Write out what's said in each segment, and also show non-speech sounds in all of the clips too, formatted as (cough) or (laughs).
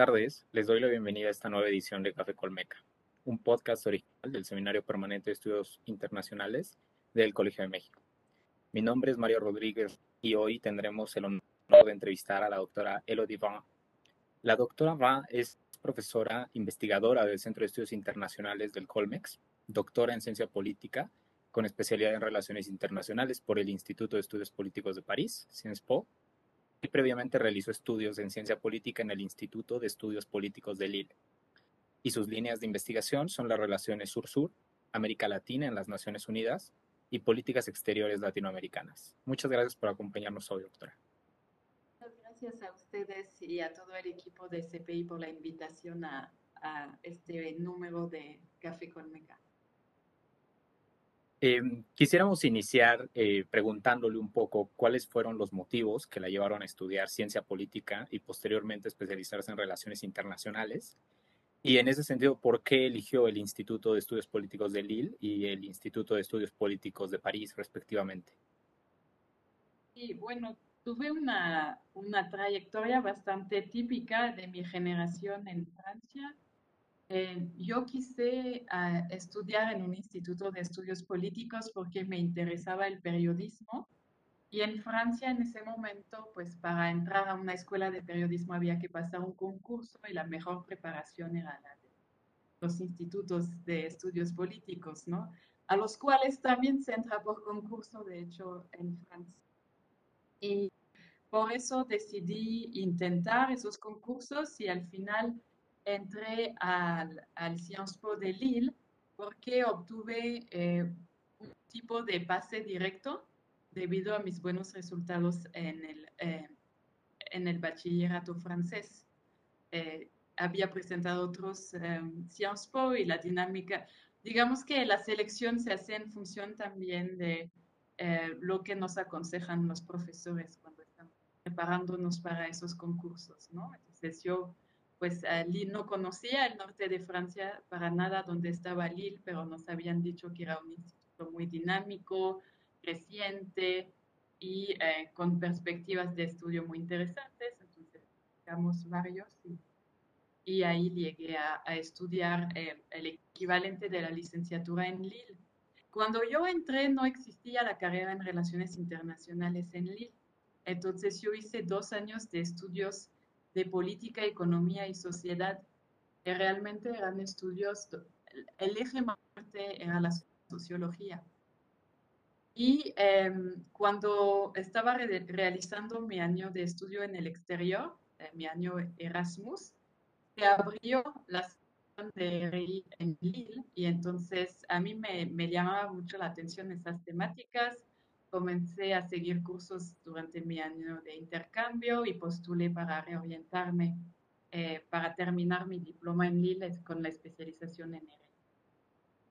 Tardes, les doy la bienvenida a esta nueva edición de Café Colmeca, un podcast original del Seminario Permanente de Estudios Internacionales del Colegio de México. Mi nombre es Mario Rodríguez y hoy tendremos el honor de entrevistar a la doctora Elodie Van. La doctora Van es profesora investigadora del Centro de Estudios Internacionales del Colmex, doctora en Ciencia Política, con especialidad en Relaciones Internacionales por el Instituto de Estudios Políticos de París, Sciences Po, y previamente realizó estudios en ciencia política en el Instituto de Estudios Políticos de Lille. Y sus líneas de investigación son las relaciones sur-sur, América Latina en las Naciones Unidas y políticas exteriores latinoamericanas. Muchas gracias por acompañarnos hoy, doctora. Gracias a ustedes y a todo el equipo de CPI por la invitación a, a este número de Café con Meca. Em, quisiéramos iniciar eh, preguntándole un poco cuáles fueron los motivos que la llevaron a estudiar ciencia política y posteriormente especializarse en relaciones internacionales. Y en ese sentido, ¿por qué eligió el Instituto de Estudios Políticos de Lille y el Instituto de Estudios Políticos de París, respectivamente? Sí, bueno, tuve una, una trayectoria bastante típica de mi generación en Francia eh, yo quise ah, estudiar en un instituto de estudios políticos porque me interesaba el periodismo. Y en Francia en ese momento, pues para entrar a una escuela de periodismo había que pasar un concurso y la mejor preparación era la de los institutos de estudios políticos, ¿no? A los cuales también se entra por concurso, de hecho, en Francia. Y por eso decidí intentar esos concursos y al final entré al, al Sciences Po de Lille porque obtuve eh, un tipo de pase directo debido a mis buenos resultados en el, eh, en el bachillerato francés. Eh, había presentado otros Sciences Po y la dinámica, digamos que la selección se hace en función también de lo que nos aconsejan los profesores cuando estamos preparándonos para esos concursos, ¿no? Entonces yo pues Lille no conocía el norte de Francia para nada donde estaba Lille, pero nos habían dicho que era un instituto muy dinámico, reciente y eh, con perspectivas de estudio muy interesantes. Entonces, buscamos varios y, ahí llegué a, estudiar eh, el equivalente de la licenciatura en Lille. Cuando yo entré no existía la carrera en relaciones internacionales en Lille. Entonces yo hice dos años de estudios de política, economía y sociedad, que realmente eran estudios, el eje más fuerte era la sociología. Y em, cuando estaba realizando mi año de estudio en el exterior, eh, mi año Erasmus, se abrió la sección de RI en Lille y entonces a mí me, me llamaba mucho la atención esas temáticas comencé a seguir cursos durante mi año de intercambio y postulé para reorientarme eh, para terminar mi diploma en Lille con la especialización en R.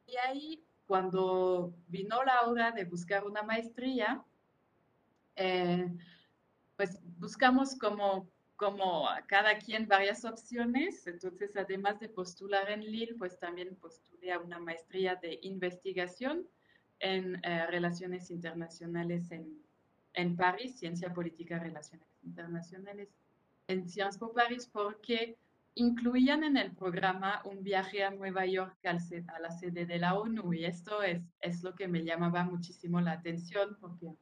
Y ahí, cuando vino la hora de buscar una maestría, eh, pues buscamos como, como cada quien varias opciones. Entonces, además de postular en Lille, pues también postulé a una maestría de investigación en eh, Relaciones Internacionales en, en, París, Ciencia Política, Relaciones Internacionales en Sciences Po París, porque incluían en el programa un viaje a Nueva York a la sede de la ONU y esto es, es lo que me llamaba muchísimo la atención porque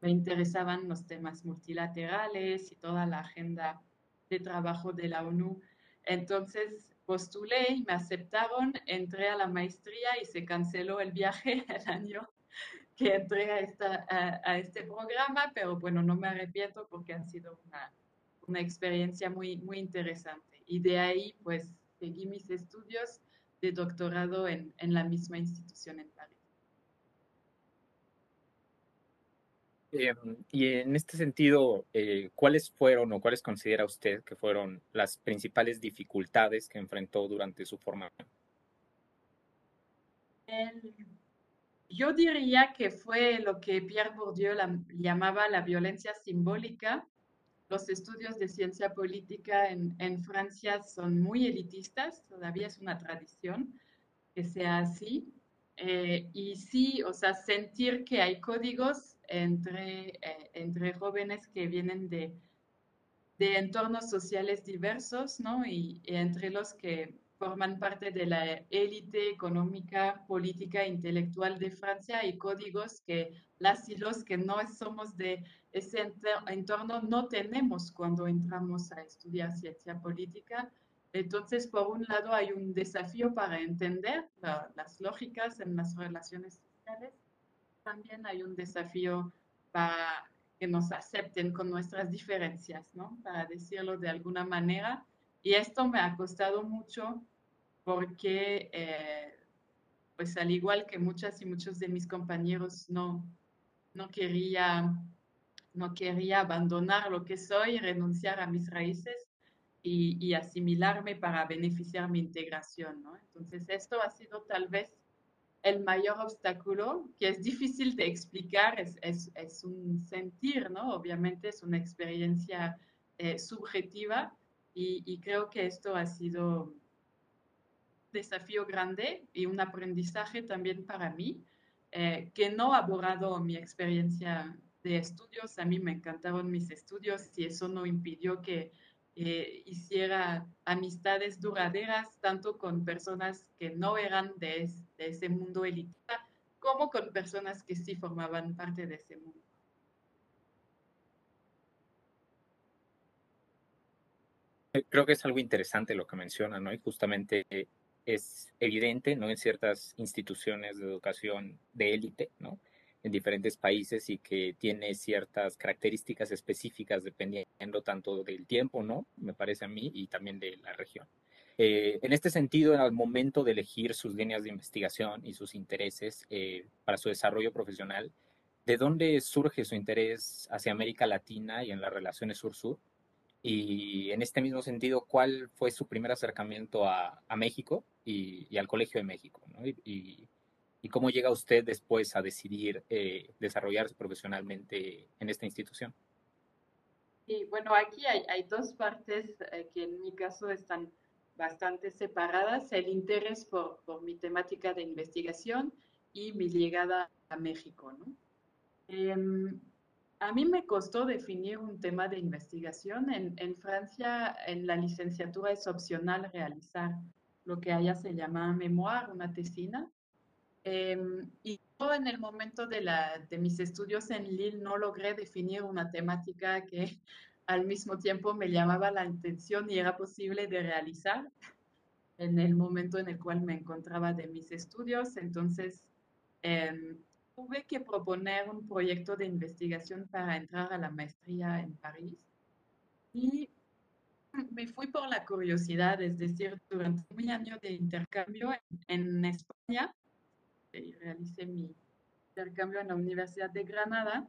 me interesaban los temas multilaterales y toda la agenda de trabajo de la ONU. Entonces, postulé y me aceptaron, entré a la maestría y se canceló el viaje (laughs) el año que entré a, esta, a, este programa, pero bueno, no me arrepiento porque ha sido una, una experiencia muy, muy interesante. Y de ahí, pues, seguí mis estudios de doctorado en, en la misma institución en París. Em, y en este sentido, eh, ¿cuáles fueron o cuáles considera usted que fueron las principales dificultades que enfrentó durante su formación? yo diría que fue lo que Pierre Bourdieu llamaba la violencia simbólica. Los estudios de ciencia política en, en Francia son muy elitistas, todavía es una tradición que sea así. Eh, y sí, o sea, sentir que hay códigos entre, eh, entre jóvenes que vienen de de entornos sociales diversos, ¿no? Y, entre los que forman parte de la élite económica, política e intelectual de Francia y códigos que las y los que no somos de ese entorno no tenemos cuando entramos a estudiar ciencia política. Entonces, por un lado, hay un desafío para entender las lógicas en las relaciones sociales. También hay un desafío para que nos acepten con nuestras diferencias, ¿no? Para decirlo de alguna manera. Y esto me ha costado mucho porque, eh, pues al igual que muchas y muchos de mis compañeros, no, no, quería, no quería abandonar lo que soy, renunciar a mis raíces y, y asimilarme para beneficiar mi integración, ¿no? Entonces, esto ha sido tal vez el mayor obstáculo, que es difícil de explicar, es, es, es un sentir, ¿no? Obviamente es una experiencia eh, subjetiva y, y, creo que esto ha sido un desafío grande y un aprendizaje también para mí, eh, que no ha borrado mi experiencia de estudios. A mí me encantaron mis estudios y eso no impidió que eh, hiciera amistades duraderas tanto con personas que no eran de, ese mundo elitista como con personas que sí formaban parte de ese mundo. Eh, creo que es algo interesante lo que menciona, ¿no? Y justamente es evidente, ¿no? En ciertas instituciones de educación de élite, ¿no? En diferentes países y que tiene ciertas características específicas dependiendo tanto del tiempo, ¿no? Me parece a mí, y también de la región. Eh, en este sentido, al momento de elegir sus líneas de investigación y sus intereses eh, para su desarrollo profesional, ¿de dónde surge su interés hacia América Latina y en las relaciones sur-sur? Y en este mismo sentido, ¿cuál fue su primer acercamiento a, a México y, y, al Colegio de México? ¿no? y, y cómo llega usted después a decidir eh, desarrollarse profesionalmente en esta institución. Y bueno, aquí hay, dos partes eh, que en mi caso están bastante separadas, el interés por, por, mi temática de investigación y mi llegada a México. Em, a mí me costó definir un tema de investigación. En, en, Francia, en la licenciatura es opcional realizar lo que allá se llama memoir, una tesina. Em, y yo en el momento de, la, de mis estudios en Lille no logré definir una temática que (laughs) al mismo tiempo me llamaba la atención y era posible de realizar en el momento en el cual me encontraba de mis estudios. Entonces, em, tuve que proponer un proyecto de investigación para entrar a la maestría en París. Y (clears throat) me fui por la curiosidad, es decir, durante mi año de intercambio en, en España, y realicé mi intercambio en la Universidad de Granada,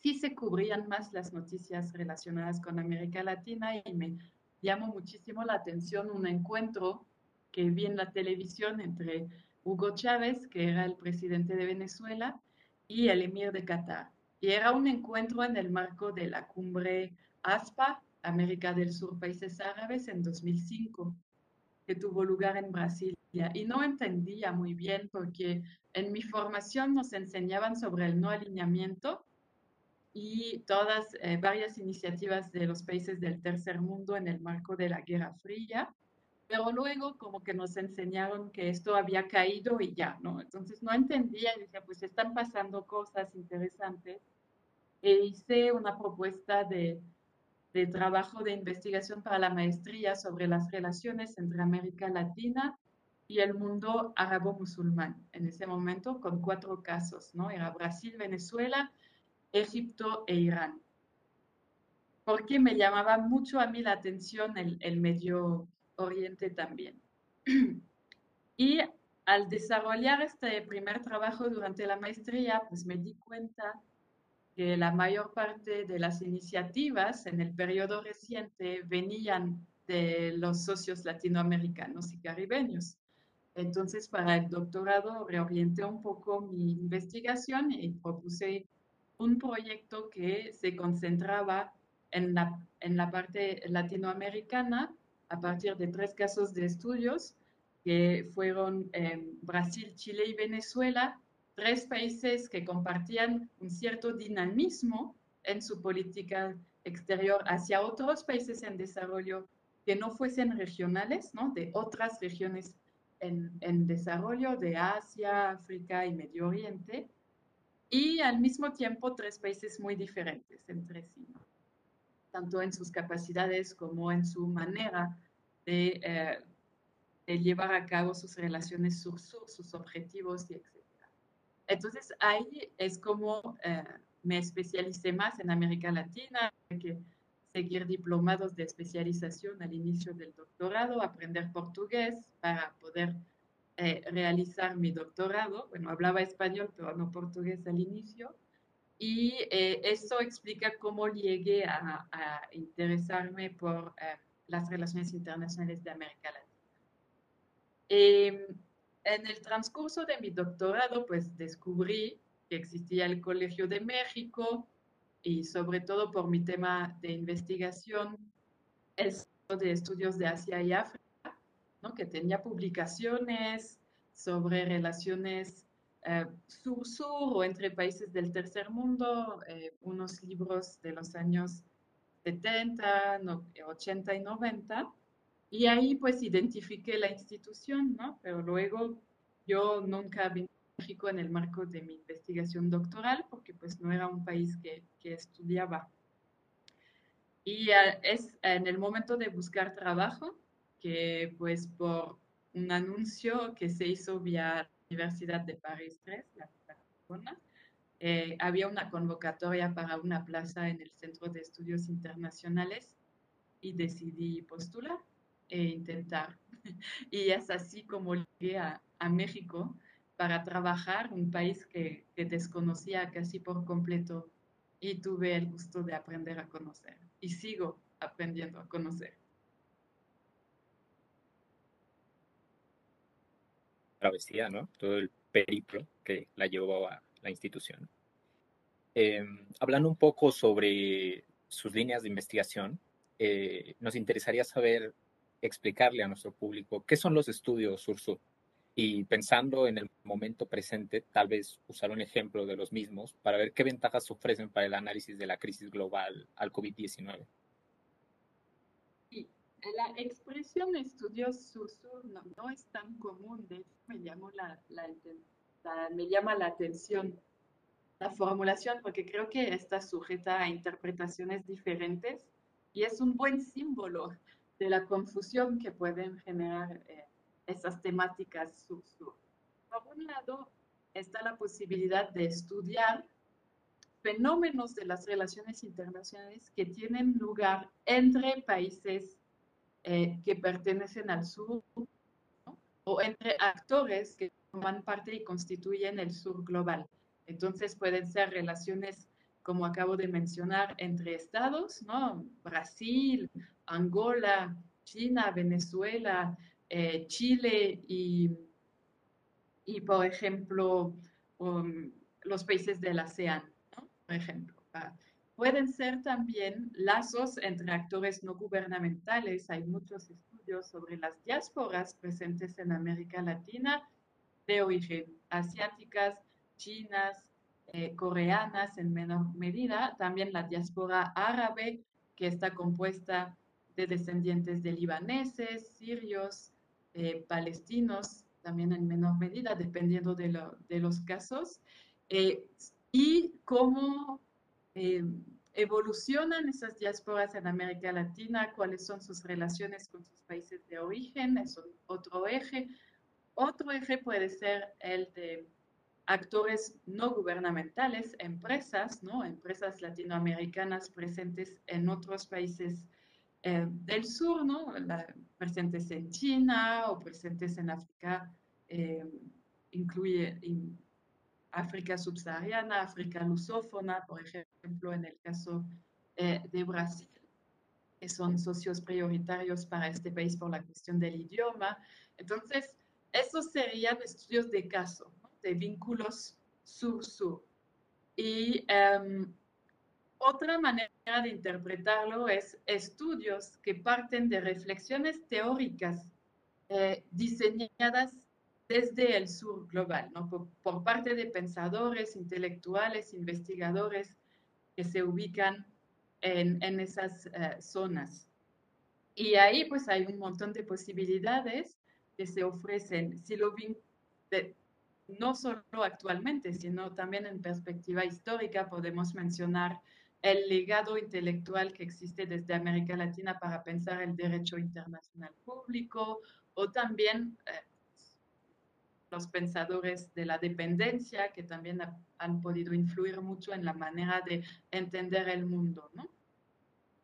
sí se cubrían más las noticias relacionadas con América Latina y me llamó muchísimo la atención un encuentro que vi en la televisión entre Hugo Chávez, que era el presidente de Venezuela, y el emir de Qatar. Y era un encuentro en el marco de la cumbre ASPA, América del Sur, Países Árabes, en 2005, tuvo lugar en Brasil y no entendía muy bien porque en mi formación nos enseñaban sobre el no alineamiento y todas, eh, varias iniciativas de los países del tercer mundo en el marco de la Guerra Fría, pero luego como que nos enseñaron que esto había caído y ya, ¿no? Entonces no entendía y decía, pues están pasando cosas interesantes. E hice una propuesta de de trabajo de investigación para la maestría sobre las relaciones entre América Latina y el mundo árabe-musulmán en ese momento con cuatro casos, ¿no? Era Brasil, Venezuela, Egipto e Irán. Porque me llamaba mucho a mí la atención el, el Medio Oriente también. (clears throat) y al desarrollar este primer trabajo durante la maestría, pues me di cuenta que la mayor parte de las iniciativas en el periodo reciente venían de los socios latinoamericanos y caribeños. Entonces, para el doctorado reorienté un poco mi investigación y propuse un proyecto que se concentraba en la, en la parte latinoamericana a partir de tres casos de estudios que fueron Brasil, Chile y Venezuela, tres países que compartían un cierto dinamismo en su política exterior hacia otros países en desarrollo que no fuesen regionales, ¿no? De otras regiones en, en desarrollo, de Asia, África y Medio Oriente, y al mismo tiempo tres países muy diferentes entre sí, ¿no? tanto en sus capacidades como en su manera de, eh, de llevar a cabo sus relaciones sur-sur, sus objetivos y etc. Entonces ahí es como eh, me especialicé más en América Latina, que seguir diplomados de especialización al inicio del doctorado, aprender portugués para poder eh, realizar mi doctorado. Bueno, hablaba español, pero no portugués al inicio. Y eh, eso explica cómo llegué a, a interesarme por eh, las relaciones internacionales de América Latina. En el transcurso de mi doctorado, pues descubrí que existía el Colegio de México, y sobre todo por mi tema de investigación, el Centro de Estudios de Asia y África, ¿no? que tenía publicaciones sobre relaciones eh, sur-sur o entre países del tercer mundo, eh, unos libros de los años 70, no, 80 y 90, y ahí pues identifiqué la institución, ¿no? Pero luego yo nunca vi México en el marco de mi investigación doctoral, porque pues no era un país que, que estudiaba. Y uh, es en el momento de buscar trabajo que pues por un anuncio que se hizo vía Universidad de París 3, la Barcelona, eh, había una convocatoria para una plaza en el Centro de Estudios Internacionales y decidí postular e intentar. (laughs) y es así como llegué a, a México para trabajar, un país que, que, desconocía casi por completo y tuve el gusto de aprender a conocer y sigo aprendiendo a conocer. Travesía, ¿no? Todo el periplo que la llevó a la institución. Eh, hablando un poco sobre sus líneas de investigación, eh, nos interesaría saber, explicarle a nuestro público qué son los estudios sur-sur y pensando en el momento presente, tal vez usar un ejemplo de los mismos para ver qué ventajas ofrecen para el análisis de la crisis global al COVID-19. Sí, la expresión estudios sur-sur no, no, es tan común, de hecho me, llamó la, la, la, me llama la atención la formulación porque creo que está sujeta a interpretaciones diferentes y es un buen símbolo de la confusión que pueden generar eh, esas temáticas sur-sur. Por un lado, está la posibilidad de estudiar fenómenos de las relaciones internacionales que tienen lugar entre países eh, que pertenecen al sur o entre actores que forman parte y constituyen el sur global. Entonces pueden ser relaciones, como acabo de mencionar, entre estados, ¿no? Brasil, Angola, China, Venezuela, eh, Chile y, y, por ejemplo, um, los países del ASEAN, ¿no? por ejemplo. Pueden ser también lazos entre actores no gubernamentales. Hay muchos estudios sobre las diásporas presentes en América Latina de origen asiáticas, chinas, eh, coreanas en menor medida. También la diáspora árabe, que está compuesta de descendientes de libaneses, sirios, eh, palestinos, también en menor medida, dependiendo de, lo, de los casos, eh, y cómo eh, evolucionan esas diásporas en América Latina, cuáles son sus relaciones con sus países de origen, es otro eje. Otro eje puede ser el de actores no gubernamentales, empresas, ¿no? empresas latinoamericanas presentes en otros países eh, del sur, ¿no? Presentes en China o presentes en África, eh, incluye in, África subsahariana, África lusófona, por ejemplo, en el caso eh, de Brasil, que son socios prioritarios para este país por la cuestión del idioma. Entonces, esos serían estudios de caso. De vínculos sur-sur. Y um, otra manera de interpretarlo es estudios que parten de reflexiones teóricas eh, diseñadas desde el sur global, ¿no? por, por, parte de pensadores, intelectuales, investigadores que se ubican en, en esas eh, zonas. Y ahí pues hay un montón de posibilidades que se ofrecen. Si lo de, no solo actualmente, sino también en perspectiva histórica, podemos mencionar el legado intelectual que existe desde América Latina para pensar el derecho internacional público o también eh, los pensadores de la dependencia que también han podido influir mucho en la manera de entender el mundo, ¿no?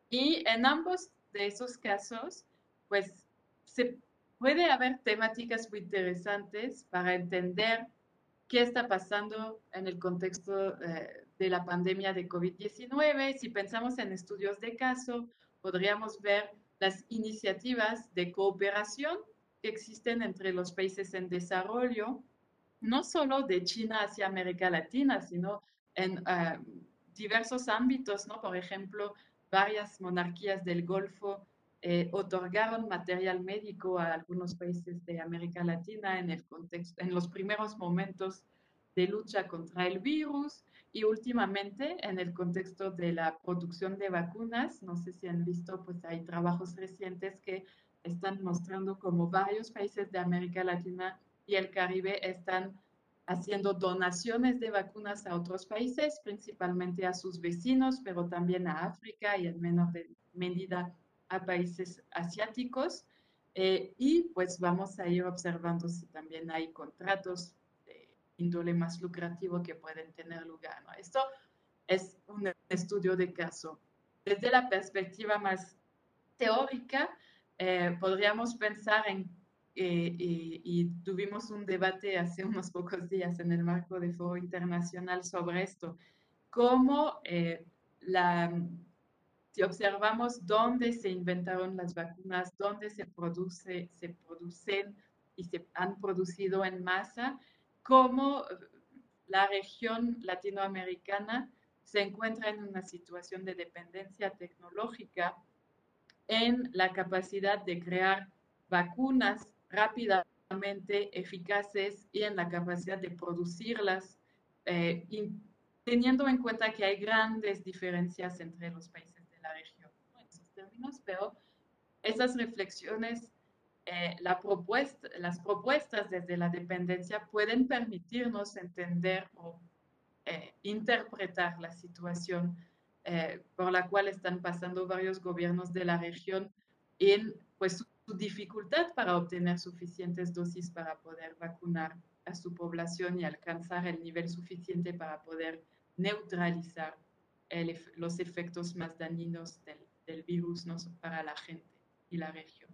Y en ambos de esos casos, pues se puede haber temáticas muy interesantes para entender qué está pasando en el contexto eh, de la pandemia de COVID-19. Si pensamos en estudios de caso, podríamos ver las iniciativas de cooperación que existen entre los países en desarrollo, no solo de China hacia América Latina, sino en eh, diversos ámbitos, ¿no? Por ejemplo, varias monarquías del Golfo eh, otorgaron material médico a algunos países de América Latina en, el contexto, en los primeros momentos de lucha contra el virus y últimamente en el contexto de la producción de vacunas. No sé si han visto, pues hay trabajos recientes que están mostrando como varios países de América Latina y el Caribe están haciendo donaciones de vacunas a otros países, principalmente a sus vecinos, pero también a África y en menor medida a países asiáticos. Eh, y pues vamos a ir observando si también hay contratos de índole más lucrativo que pueden tener lugar. Esto es un estudio de caso. Desde la perspectiva más teórica, eh, podríamos pensar en eh, y, tuvimos un debate hace (laughs) unos pocos días en el marco de Foro Internacional sobre esto, cómo eh, la, si observamos dónde se inventaron las vacunas, dónde se, produce, se producen y se han producido en masa, cómo la región latinoamericana se encuentra en una situación de dependencia tecnológica en la capacidad de crear vacunas rápidamente eficaces y en la capacidad de producirlas, eh, teniendo en cuenta que hay grandes diferencias entre los países de la región en esos términos, pero esas reflexiones, eh, la propuesta, las propuestas desde la dependencia pueden permitirnos entender o eh, interpretar la situación por la cual están pasando varios gobiernos de la región en pues, su dificultad para obtener suficientes dosis para poder vacunar a su población y alcanzar el nivel suficiente para poder neutralizar los efectos más dañinos del, virus ¿no? para la gente y la región.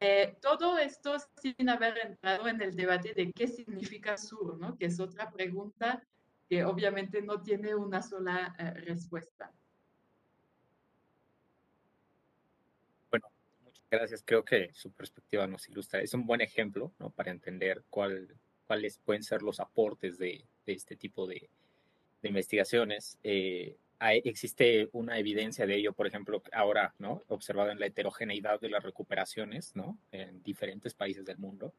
Eh, todo esto sin haber entrado en el debate de qué significa sur, ¿no? que es otra pregunta que obviamente no tiene una sola eh, respuesta. Gracias, creo que su perspectiva nos ilustra. Es un buen ejemplo ¿no? para entender cuál, cuáles pueden ser los aportes de, de este tipo de, de investigaciones. Eh, hay, existe una evidencia de ello, por ejemplo, ahora, ¿no? observado en la heterogeneidad de las recuperaciones ¿no? en diferentes países del mundo.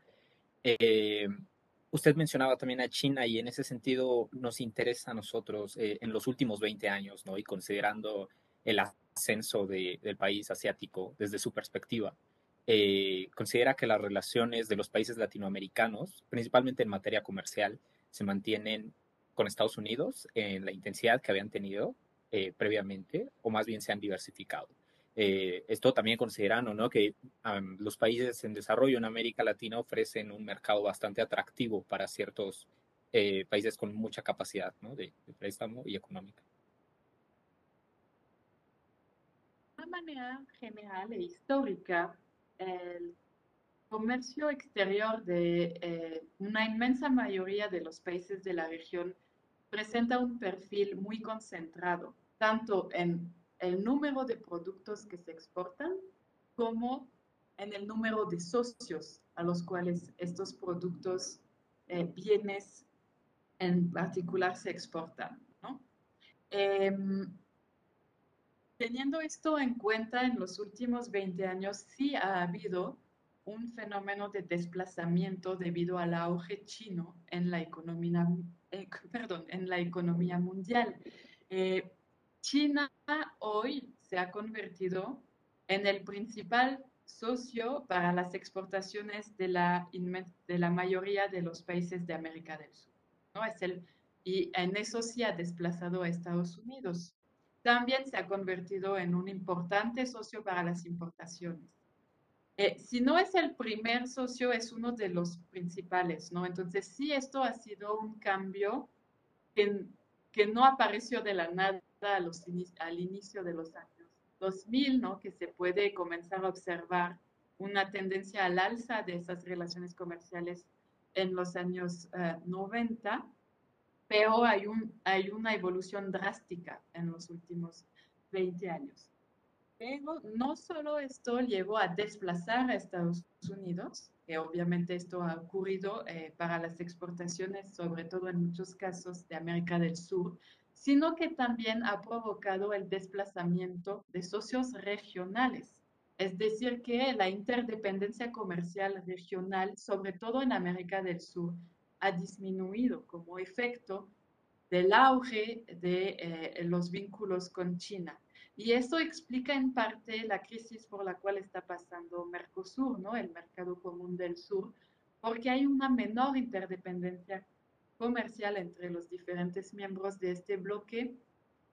Eh, usted mencionaba también a China y en ese sentido nos interesa a nosotros eh, en los últimos 20 años, ¿no? y considerando el ascenso del país asiático desde su perspectiva. Eh, considera que las relaciones de los países latinoamericanos, principalmente en materia comercial, se mantienen con Estados Unidos en la intensidad que habían tenido eh, previamente, o más bien se han diversificado. Eh, esto también considerando ¿no? que los países en desarrollo en América Latina ofrecen un mercado bastante atractivo para ciertos países con mucha capacidad ¿no? de préstamo y económica. manera general e histórica, el comercio exterior de eh, una inmensa mayoría de los países de la región presenta un perfil muy concentrado, tanto en el número de productos que se exportan como en el número de socios a los cuales estos productos, eh, bienes en particular, se exportan. Em, Teniendo esto en cuenta, en los últimos 20 años sí ha habido un fenómeno de desplazamiento debido al auge chino en la economía, eh, perdón, en la economía mundial. Eh, China hoy se ha convertido en el principal socio para las exportaciones de la, de la mayoría de los países de América del Sur. ¿no? Es el, y en eso sí ha desplazado a Estados Unidos. También se ha convertido en un importante socio para las importaciones. Eh, si no es el primer socio, es uno de los principales, ¿no? Entonces, sí, esto ha sido un cambio que, que no apareció de la nada a los, al inicio de los años 2000, ¿no? Que se puede comenzar a observar una tendencia al alza de esas relaciones comerciales en los años 90, eh, pero hay, un, hay una evolución drástica en los últimos 20 años. No solo esto llevó a desplazar a Estados Unidos, que obviamente esto ha ocurrido eh, para las exportaciones, sobre todo en muchos casos de América del Sur, sino que también ha provocado el desplazamiento de socios regionales. Es decir, que la interdependencia comercial regional, sobre todo en América del Sur, ha disminuido como efecto del auge de eh, los vínculos con China. Y eso explica en parte la crisis por la cual está pasando Mercosur, ¿no? el mercado común del sur, porque hay una menor interdependencia comercial entre los diferentes miembros de este bloque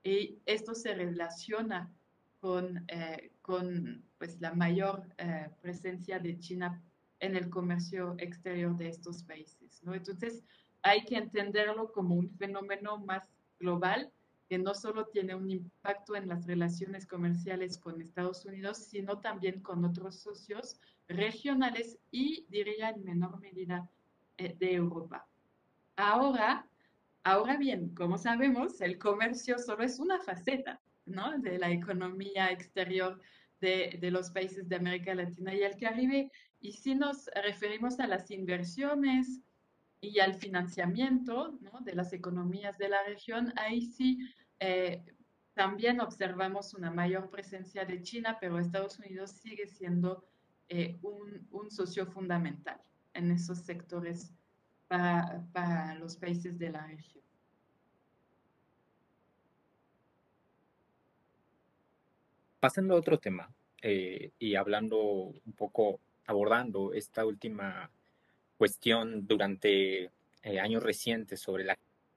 y esto se relaciona con, eh, con pues, la mayor eh, presencia de China en el comercio exterior de estos países. ¿no? Entonces, hay que entenderlo como un fenómeno más global que no solo tiene un impacto en las relaciones comerciales con Estados Unidos, sino también con otros socios regionales y, diría en menor medida, eh, de Europa. Ahora, ahora bien, como sabemos, el comercio solo es una faceta ¿no? de la economía exterior de, de, los países de América Latina y el Caribe. Y si nos referimos a las inversiones, y al financiamiento de las economías de la región, ahí sí eh, también observamos una mayor presencia de China, pero Estados Unidos sigue siendo eh, un, un, socio fundamental en esos sectores para, para los países de la región. Pasando a otro tema eh, y hablando un poco, abordando esta última cuestión durante eh, años recientes sobre la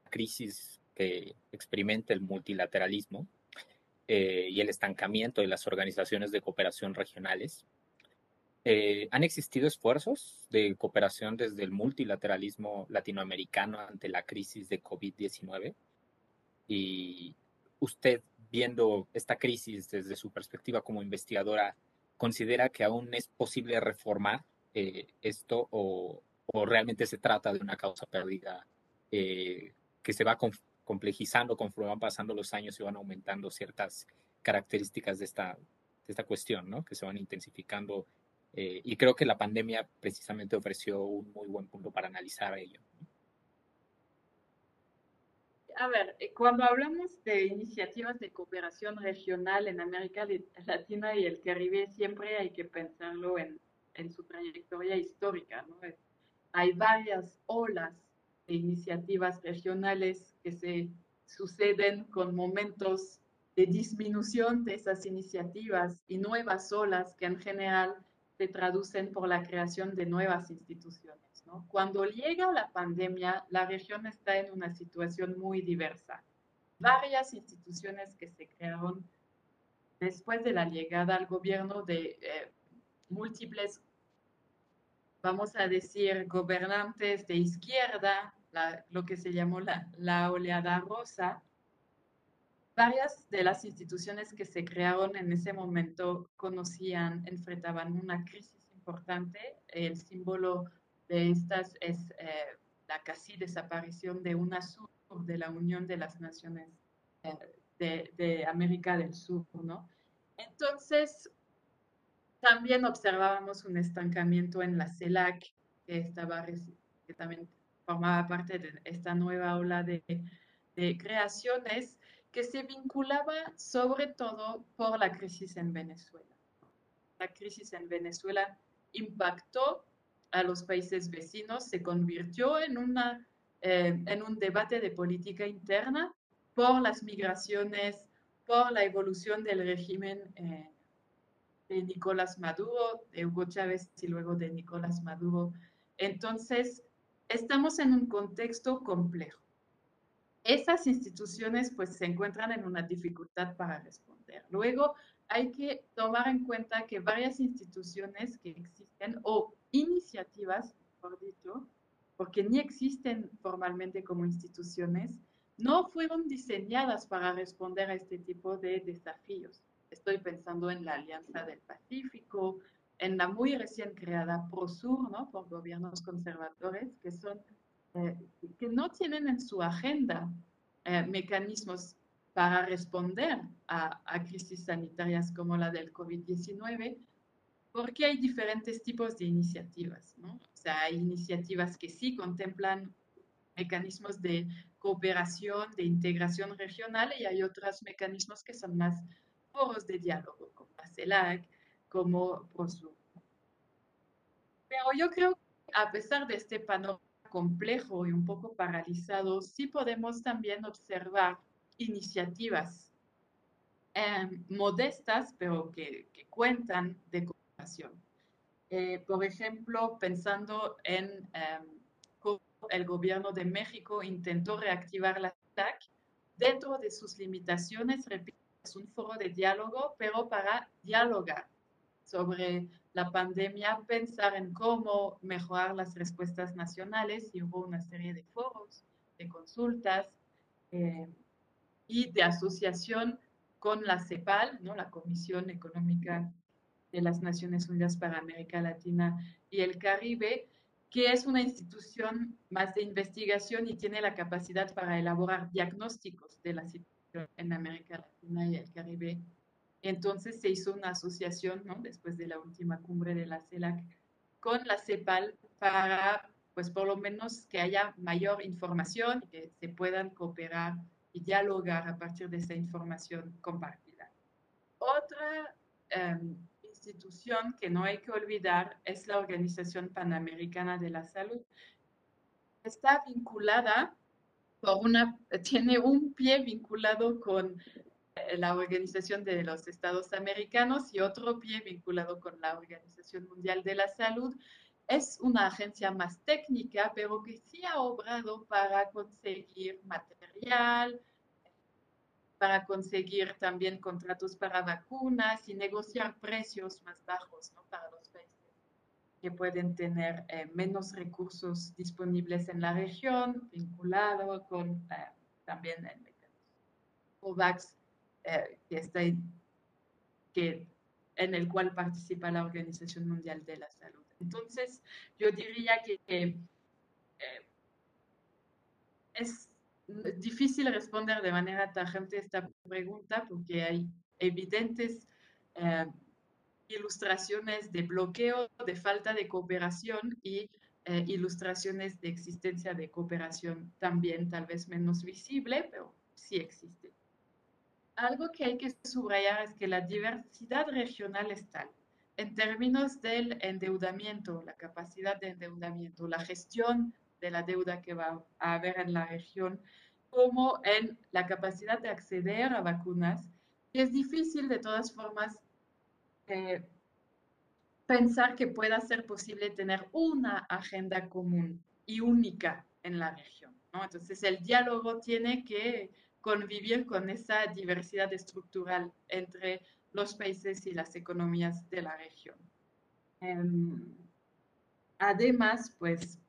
crisis que experimenta el multilateralismo eh, y el estancamiento de las organizaciones de cooperación regionales. Eh, han existido esfuerzos de cooperación desde el multilateralismo latinoamericano ante la crisis de COVID-19 y usted, viendo esta crisis desde su perspectiva como investigadora, ¿considera que aún es posible reformar esto o, o realmente se trata de una causa perdida eh, que se va complejizando conforme van pasando los años y van aumentando ciertas características de esta, de esta cuestión, ¿no? que se van intensificando. Eh, y creo que la pandemia precisamente ofreció un muy buen punto para analizar ello. A ver, eh, cuando hablamos de iniciativas de cooperación regional en América Latina y el Caribe, siempre hay que pensarlo en, en su trayectoria histórica, ¿no? Hay varias olas de iniciativas regionales que se suceden con momentos de disminución de esas iniciativas y nuevas olas que en general se traducen por la creación de nuevas instituciones. Cuando llega la pandemia, la región está en una situación muy diversa. Varias instituciones que se crearon después de la llegada al gobierno de eh, múltiples vamos a decir, gobernantes de izquierda, lo que se llamó la, oleada rosa, varias de las instituciones que se crearon en ese momento conocían, enfrentaban una crisis importante. El símbolo de estas es eh, la casi desaparición de UNASUR, de la Unión de las Naciones eh, de, de, América del Sur, ¿no? Entonces, también observábamos un estancamiento en la CELAC, que, estaba, que también formaba parte de esta nueva ola de, creaciones que se vinculaba sobre todo por la crisis en Venezuela. La crisis en Venezuela impactó a los países vecinos, se convirtió en, una, eh, en un debate de política interna por las migraciones por la evolución del régimen eh, de Nicolás Maduro, de Hugo Chávez y luego de Nicolás Maduro. Entonces, estamos en un contexto complejo. Esas instituciones pues se encuentran en una dificultad para responder. Luego, hay que tomar en cuenta que varias instituciones que existen o iniciativas, por dicho, porque ni existen formalmente como instituciones, no fueron diseñadas para responder a este tipo de desafíos. Estoy pensando en la Alianza del Pacífico, en la muy recién creada ProSur, ¿no? por gobiernos conservadores, que, son, eh, que no tienen en su agenda eh, mecanismos para responder a, a, crisis sanitarias como la del COVID-19, porque hay diferentes tipos de iniciativas. ¿no? O sea, hay iniciativas que sí contemplan mecanismos de cooperación, de integración regional y hay otros mecanismos que son más foros de diálogo, como la CELAC, como PROSUR. Pero yo creo que a pesar de este panorama complejo y un poco paralizado, sí podemos también observar iniciativas em, modestas, pero que, cuentan de cooperación. Eh, por ejemplo, pensando en em, cómo el gobierno de México intentó reactivar la TAC dentro de sus limitaciones, repito, es un foro de diálogo, pero para dialogar sobre la pandemia, pensar en cómo mejorar las respuestas nacionales y hubo una serie de foros, de consultas eh, y de asociación con la CEPAL, ¿no? la Comisión Económica de las Naciones Unidas para América Latina y el Caribe, que es una institución más de investigación y tiene la capacidad para elaborar diagnósticos de la situación en América Latina y el Caribe. Entonces se hizo una asociación, ¿no? después de la última cumbre de la CELAC, con la CEPAL para, pues por lo menos que haya mayor información y que se puedan cooperar y dialogar a partir de esa información compartida. Otra um, institución que no hay que olvidar es la Organización Panamericana de la Salud. Está vinculada por una, (laughs) tiene un pie vinculado con eh, la Organización de los Estados Americanos y otro pie vinculado con la Organización Mundial de la Salud. Es una agencia más técnica, pero que sí ha obrado para conseguir material, para conseguir también contratos para vacunas y negociar precios más bajos ¿no? para los que pueden tener eh, menos recursos disponibles en la región, vinculado con eh, también el mecanismo COVAX, eh, que está que, en el cual participa la Organización Mundial de la Salud. Entonces, yo diría que es difícil responder de manera tajante esta pregunta porque hay evidentes eh, ilustraciones de bloqueo, de falta de cooperación y eh, ilustraciones de existencia de cooperación también tal vez menos visible, pero sí existe. Algo que hay que subrayar es que la diversidad regional es tal. En términos del endeudamiento, la capacidad de endeudamiento, la gestión de la deuda que va a haber en la región, como en la capacidad de acceder a vacunas. Y es difícil de todas formas eh, pensar que pueda ser posible tener una agenda común y única en la región. Entonces el diálogo tiene que convivir con esa diversidad estructural entre los países y las economías de la región. Em, además, pues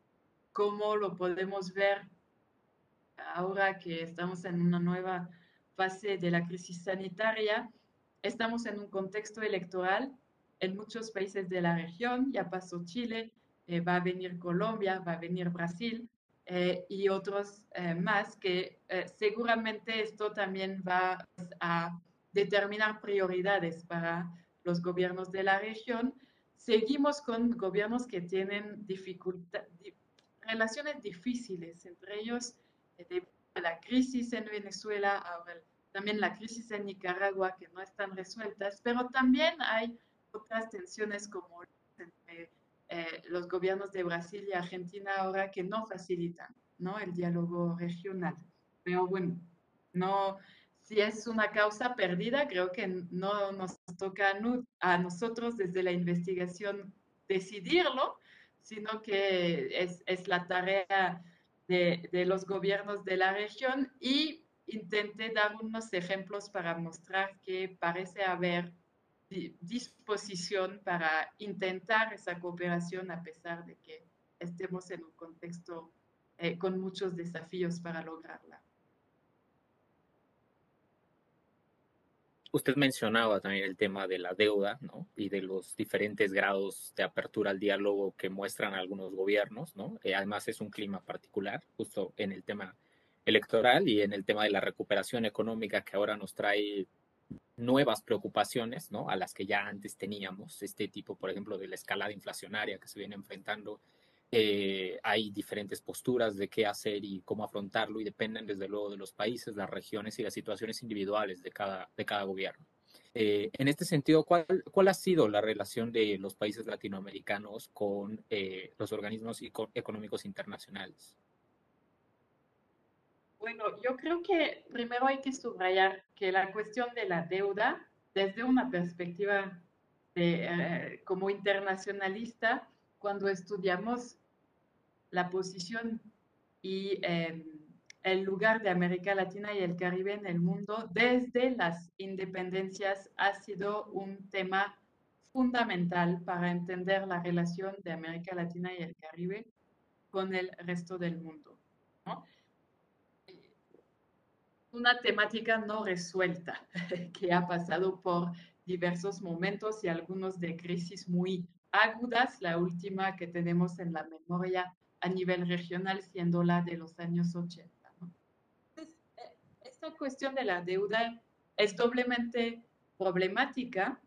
cómo lo podemos ver ahora que estamos en una nueva fase de la crisis sanitaria. Estamos en un contexto electoral en muchos países de la región, ya pasó Chile, eh, va a venir Colombia, va a venir Brasil eh, y otros eh, más que seguramente esto también va a determinar prioridades para los gobiernos de la región. Seguimos con gobiernos que tienen dificultad, relaciones difíciles, entre ellos eh, de la crisis en Venezuela, ahora también la crisis en Nicaragua, que no están resueltas, pero también hay otras tensiones como entre eh, los gobiernos de Brasil y Argentina ahora que no facilitan ¿no? el diálogo regional. Pero bueno, no, si es una causa perdida, creo que no nos toca a nosotros desde la investigación decidirlo, sino que es, es la tarea de, de, los gobiernos de la región y intenté dar unos ejemplos para mostrar que parece haber disposición para intentar esa cooperación a pesar de que estemos en un contexto eh, con muchos desafíos para lograrla. Usted mencionaba también el tema de la deuda ¿no? y de los diferentes grados de apertura al diálogo que muestran algunos gobiernos. ¿no? Eh, además es un clima particular justo en el tema electoral y en el tema de la recuperación económica que ahora nos trae nuevas preocupaciones, ¿no? A las que ya antes teníamos, este tipo, por ejemplo, de la escalada inflacionaria que se viene enfrentando. Eh, hay diferentes posturas de qué hacer y cómo afrontarlo y dependen desde luego de los países, las regiones y las situaciones individuales de cada, de cada gobierno. Eh, en este sentido, ¿cuál, ¿cuál, ha sido la relación de los países latinoamericanos con eh, los organismos económicos internacionales? Bueno, yo creo que primero hay que subrayar que la cuestión de la deuda, desde una perspectiva eh, como internacionalista, cuando estudiamos la posición y em, el lugar de América Latina y el Caribe en el mundo, desde las independencias, ha sido un tema fundamental para entender la relación de América Latina y el Caribe con el resto del mundo. ¿no? Una temática no resuelta (laughs) que ha pasado por diversos momentos y algunos de crisis muy agudas, la última que tenemos en la memoria a nivel regional siendo la de los años 80. Eh, esta cuestión de la deuda es doblemente problemática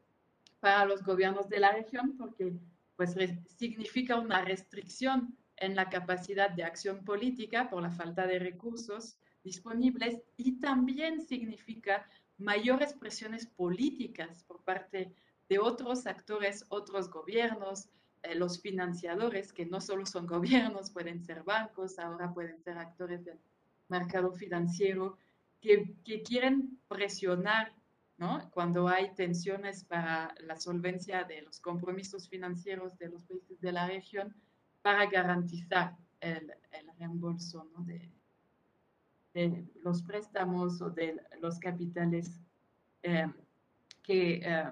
para los gobiernos de la región porque pues, significa una restricción en la capacidad de acción política por la falta de recursos disponibles y también significa mayores presiones políticas por parte de otros actores, otros gobiernos, eh, los financiadores, que no solo son gobiernos, pueden ser bancos, ahora pueden ser actores del mercado financiero, que, que quieren presionar ¿no? cuando hay tensiones para la solvencia de los compromisos financieros de los países de la región para garantizar el, el reembolso ¿no? de, de los préstamos o de los capitales eh, que eh,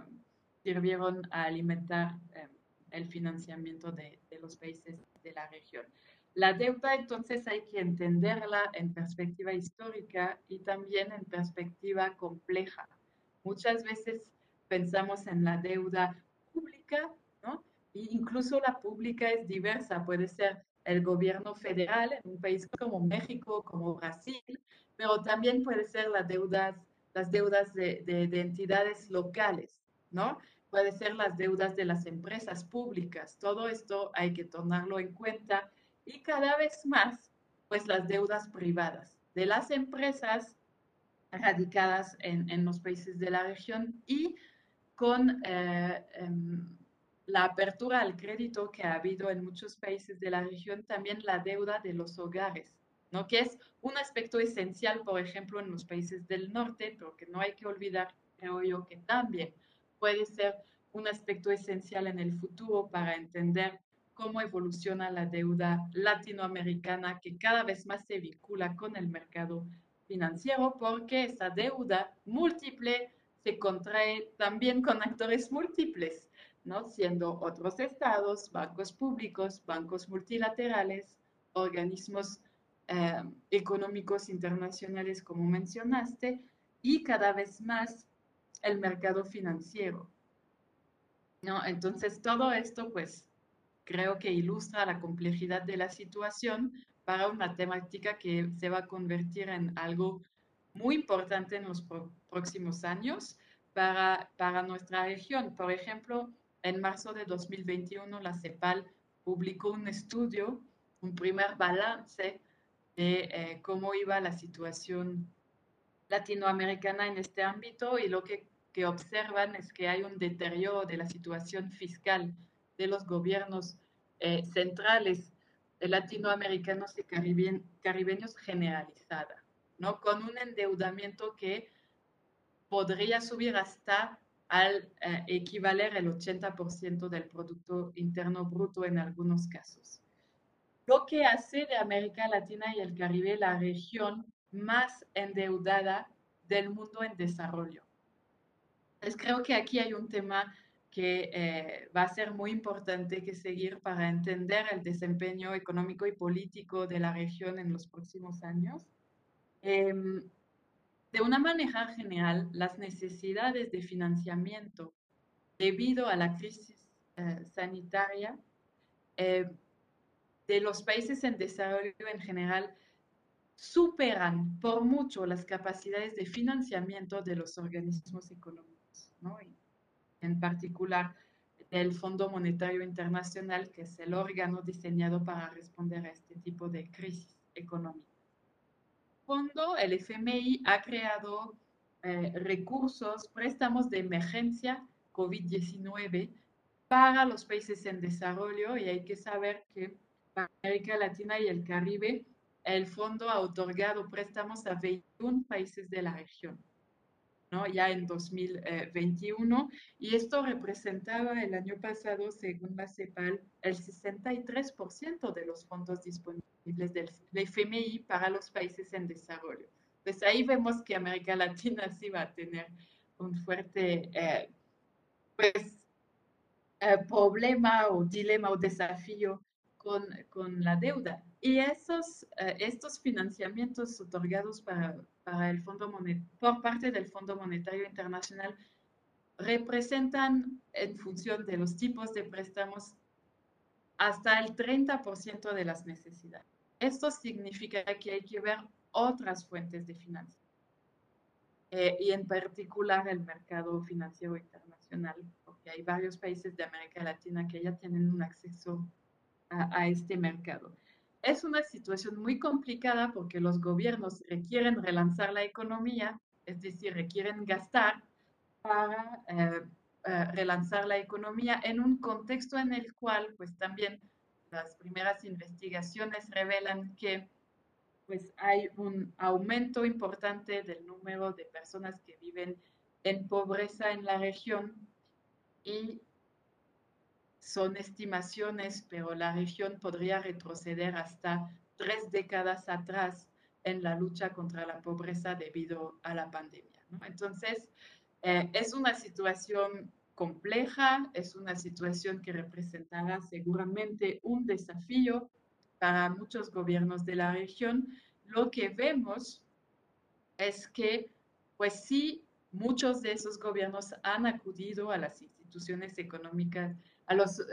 sirvieron a alimentar eh, el financiamiento de, de, los países de la región. La deuda entonces hay que entenderla en perspectiva histórica y también en perspectiva compleja. Muchas veces pensamos en la deuda pública, ¿no? E incluso la pública es diversa, puede ser el gobierno federal en un país como México, como Brasil, pero también puede ser las deudas, las deudas de, de, entidades locales, ¿no? Puede ser las deudas de las empresas públicas. Todo esto hay que tomarlo en cuenta y cada vez más, pues las deudas privadas de las empresas radicadas en, en los países de la región y con eh, em, la apertura al crédito que ha habido en muchos países de la región, también la deuda de los hogares, ¿no? que es un aspecto esencial, por ejemplo, en los países del norte, pero que no hay que olvidar, creo yo, que también puede ser un aspecto esencial en el futuro para entender cómo evoluciona la deuda latinoamericana que cada vez más se vincula con el mercado financiero, porque esa deuda múltiple se contrae también con actores múltiples ¿no? siendo otros estados, bancos públicos, bancos multilaterales, organismos eh, económicos internacionales, como mencionaste, y cada vez más el mercado financiero. ¿no? Entonces, todo esto, pues, creo que ilustra la complejidad de la situación para una temática que se va a convertir en algo muy importante en los próximos años para, para nuestra región. Por ejemplo, en marzo de 2021, la CEPAL publicó un estudio, un primer balance de eh, cómo iba la situación latinoamericana en este ámbito y lo que, que, observan es que hay un deterioro de la situación fiscal de los gobiernos eh, centrales latinoamericanos y caribeños generalizada, ¿no? con un endeudamiento que podría subir hasta al equivaler el 80% del Producto Interno Bruto en algunos casos. Lo que hace de América Latina y el Caribe la región más endeudada del mundo en desarrollo. Pues creo que aquí hay un tema que eh, va a ser muy importante que seguir para entender el desempeño económico y político de la región en los próximos años. Em, de una manera general, las necesidades de financiamiento debido a la crisis eh, sanitaria eh, de los países en desarrollo en general superan por mucho las capacidades de financiamiento de los organismos económicos, en particular del Fondo Monetario Internacional, que es el órgano diseñado para responder a este tipo de crisis económica fondo, el FMI ha creado eh, recursos, préstamos de emergencia COVID-19 para los países en desarrollo y hay que saber que para América Latina y el Caribe, el fondo ha otorgado préstamos a 21 países de la región. ¿No? ya en 2021, y esto representaba el año pasado, según la CEPAL, el 63% de los fondos disponibles del FMI para los países en desarrollo. Pues ahí vemos que América Latina sí va a tener un fuerte eh, pues, eh, problema o dilema o desafío con, con la deuda. Y esos, eh, estos financiamientos otorgados para, para el Fondo por parte del Fondo Monetario Internacional representan en función de los tipos de préstamos hasta el 30% de las necesidades. Esto significa que hay que ver otras fuentes de financiación eh, y en particular el mercado financiero internacional, porque hay varios países de América Latina que ya tienen un acceso a, este mercado. Es una situación muy complicada porque los gobiernos requieren relanzar la economía, es decir, requieren gastar para eh, eh, relanzar la economía en un contexto en el cual, pues también las primeras investigaciones revelan que pues hay un aumento importante del número de personas que viven en pobreza en la región y son estimaciones, pero la región podría retroceder hasta tres décadas atrás en la lucha contra la pobreza debido a la pandemia. Entonces, eh, es una situación compleja, es una situación que representará seguramente un desafío para muchos gobiernos de la región. Lo que vemos es que, pues sí, muchos de esos gobiernos han acudido a las instituciones económicas a, los, eh,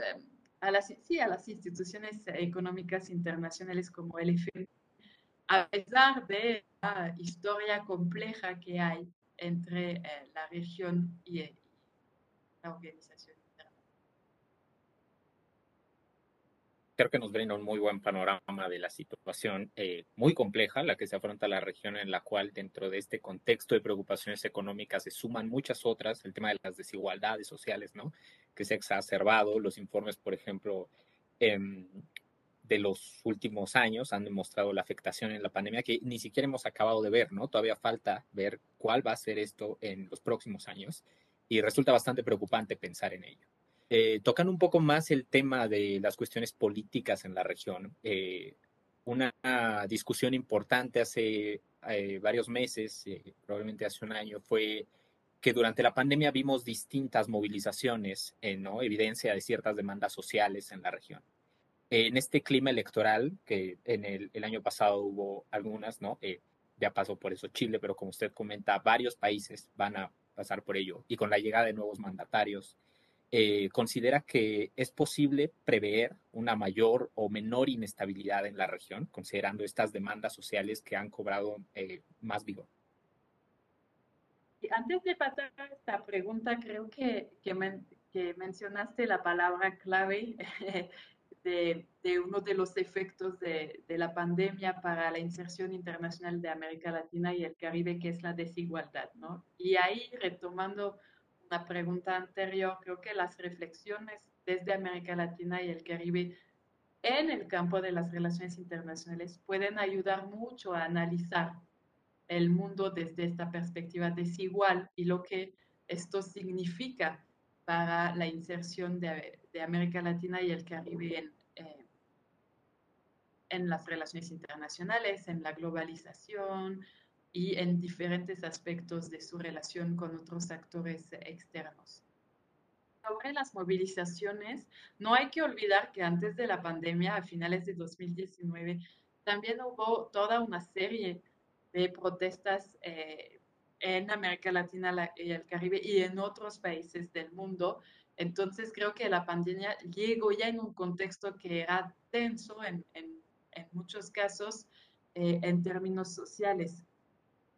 a, las, sí, a las instituciones económicas internacionales como el FMI, a pesar de la historia compleja que hay entre eh, la región y, y la organización. creo que nos brinda un muy buen panorama de la situación eh, muy compleja, la que se afronta la región, en la cual dentro de este contexto de preocupaciones económicas se suman muchas otras, el tema de las desigualdades sociales, ¿no? Que se ha exacerbado, los informes, por ejemplo, em, de los últimos años han demostrado la afectación en la pandemia que ni siquiera hemos acabado de ver, ¿no? Todavía falta ver cuál va a ser esto en los próximos años y resulta bastante preocupante pensar en ello. Eh, tocando un poco más el tema de las cuestiones políticas en la región, eh, una discusión importante hace eh, varios meses, probablemente hace un año, fue que durante la pandemia vimos distintas movilizaciones, ¿no? evidencia de ciertas demandas sociales en la región. En este clima electoral, que en el, el año pasado hubo algunas, ¿no? ya pasó por eso Chile, pero como usted comenta, varios países van a pasar por ello. Y con la llegada de nuevos mandatarios, eh, considera que es posible prever una mayor o menor inestabilidad en la región, considerando estas demandas sociales que han cobrado eh, más vigor. Antes de pasar a esta pregunta, creo que, que, mencionaste la palabra clave (laughs) de, de, uno de los efectos de, de, la pandemia para la inserción internacional de América Latina y el Caribe, que es la desigualdad, ¿no? Y ahí, retomando la pregunta anterior, creo que las reflexiones desde América Latina y el Caribe en el campo de las relaciones internacionales pueden ayudar mucho a analizar el mundo desde esta perspectiva desigual y lo que esto significa para la inserción de, América Latina y el Caribe en, eh, en las relaciones internacionales, en la globalización y en diferentes aspectos de su relación con otros actores externos. Sobre las movilizaciones, no hay que olvidar que antes de la pandemia, a finales de 2019, también hubo toda una serie de protestas eh, en América Latina y el Caribe y en otros países del mundo. Entonces creo que la pandemia llegó ya en un contexto que era tenso en, en, en muchos casos eh, en términos sociales.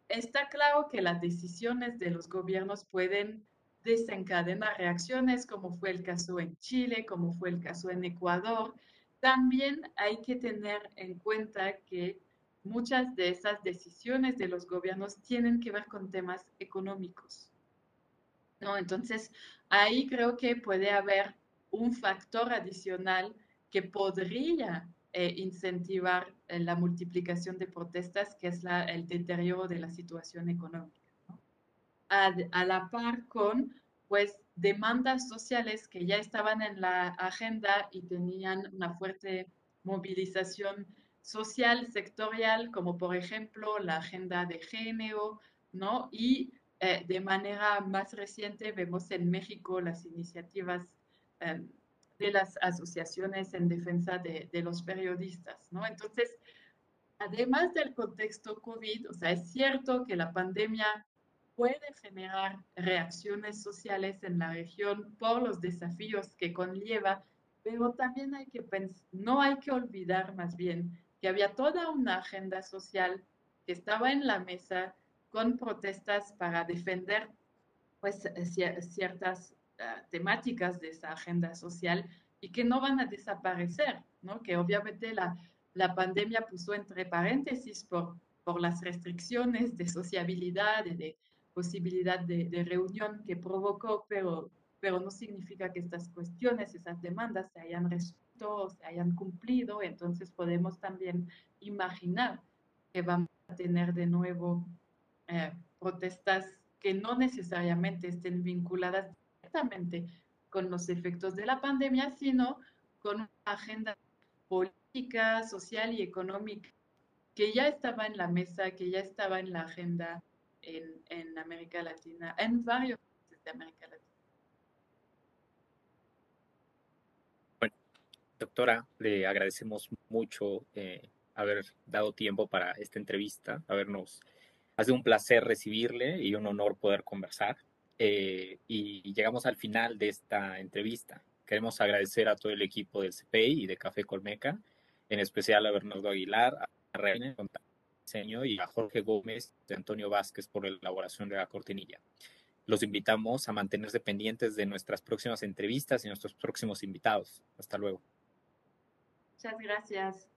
Está claro que las decisiones de los gobiernos pueden desencadenar reacciones, como fue el caso en Chile, como fue el caso en Ecuador. También hay que tener en cuenta que muchas de esas decisiones de los gobiernos tienen que ver con temas económicos. ¿no? Entonces, ahí creo que puede haber un factor adicional que podría eh, incentivar eh, la multiplicación de protestas, que es el deterioro de la situación económica. A, la par con pues demandas sociales que ya estaban en la agenda y tenían una fuerte movilización social, sectorial, como por ejemplo la agenda de género, ¿no? Y eh, de manera más reciente vemos en México las iniciativas em, de las asociaciones en defensa de, de, los periodistas, ¿no? Entonces, además del contexto COVID, o sea, es cierto que la pandemia puede generar reacciones sociales en la región por los desafíos que conlleva, pero también hay que no hay que olvidar más bien que había toda una agenda social que estaba en la mesa con protestas para defender pues, ciertas ah, temáticas de esa agenda social y que no van a desaparecer, ¿no? que obviamente la, la pandemia puso entre paréntesis por, por las restricciones de sociabilidad, y de posibilidad de, de reunión que provocó, pero, pero no significa que estas cuestiones, esas demandas se hayan resuelto se hayan cumplido, entonces podemos también imaginar que vamos a tener de nuevo eh, protestas que no necesariamente estén vinculadas directamente con los efectos de la pandemia, sino con una agenda política, social y económica que ya estaba en la mesa, que ya estaba en la agenda en, en América Latina, en varios países de América Latina. Doctora, le agradecemos mucho eh, haber dado tiempo para esta entrevista, habernos, ha sido un placer recibirle y un honor poder conversar. Eh, y llegamos al final de esta entrevista. Queremos agradecer a todo el equipo del CPI y de Café Colmeca, en especial a Bernardo Aguilar, a Reina diseño y a Jorge Gómez y Antonio Vázquez por la elaboración de la cortinilla. Los invitamos a mantenerse pendientes de nuestras próximas entrevistas y nuestros próximos invitados. Hasta luego. Muchas gracias.